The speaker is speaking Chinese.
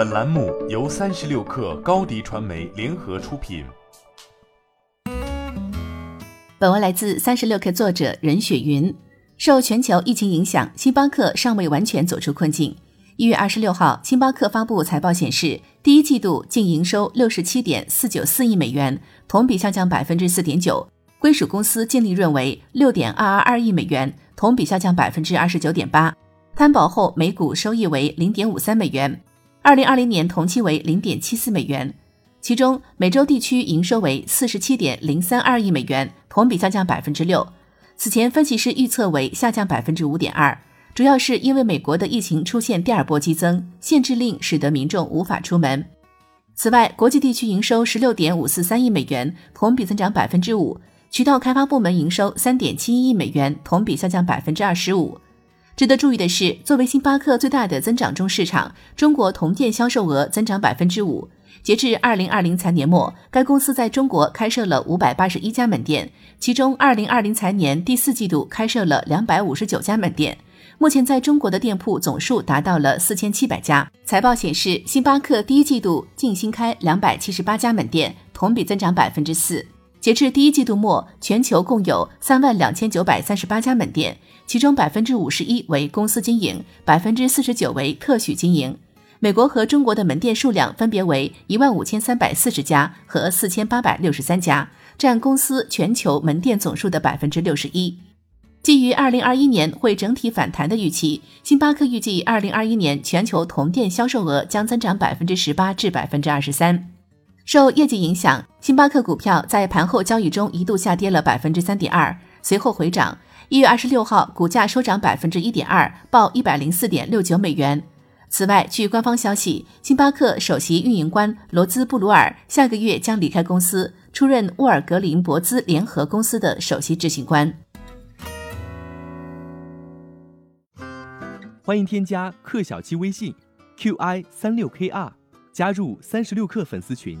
本栏目由三十六氪高低传媒联合出品。本文来自三十六氪作者任雪云。受全球疫情影响，星巴克尚未完全走出困境。一月二十六号，星巴克发布财报显示，第一季度净营收六十七点四九四亿美元，同比下降百分之四点九。归属公司净利润为六点二二二亿美元，同比下降百分之二十九点八。摊保后每股收益为零点五三美元，二零二零年同期为零点七四美元。其中，美洲地区营收为四十七点零三二亿美元，同比下降百分之六。此前分析师预测为下降百分之五点二，主要是因为美国的疫情出现第二波激增，限制令使得民众无法出门。此外，国际地区营收十六点五四三亿美元，同比增长百分之五。渠道开发部门营收三点七一亿美元，同比下降百分之二十五。值得注意的是，作为星巴克最大的增长中市场，中国同店销售额增长百分之五。截至二零二零财年末，该公司在中国开设了五百八十一家门店，其中二零二零财年第四季度开设了两百五十九家门店。目前在中国的店铺总数达到了四千七百家。财报显示，星巴克第一季度净新开两百七十八家门店，同比增长百分之四。截至第一季度末，全球共有三万两千九百三十八家门店，其中百分之五十一为公司经营，百分之四十九为特许经营。美国和中国的门店数量分别为一万五千三百四十家和四千八百六十三家，占公司全球门店总数的百分之六十一。基于二零二一年会整体反弹的预期，星巴克预计二零二一年全球同店销售额将增长百分之十八至百分之二十三。受业绩影响，星巴克股票在盘后交易中一度下跌了百分之三点二，随后回涨。一月二十六号，股价收涨百分之一点二，报一百零四点六九美元。此外，据官方消息，星巴克首席运营官罗兹布鲁尔下个月将离开公司，出任沃尔格林博兹联合公司的首席执行官。欢迎添加克小七微信，qi 三六 kr，加入三十六氪粉丝群。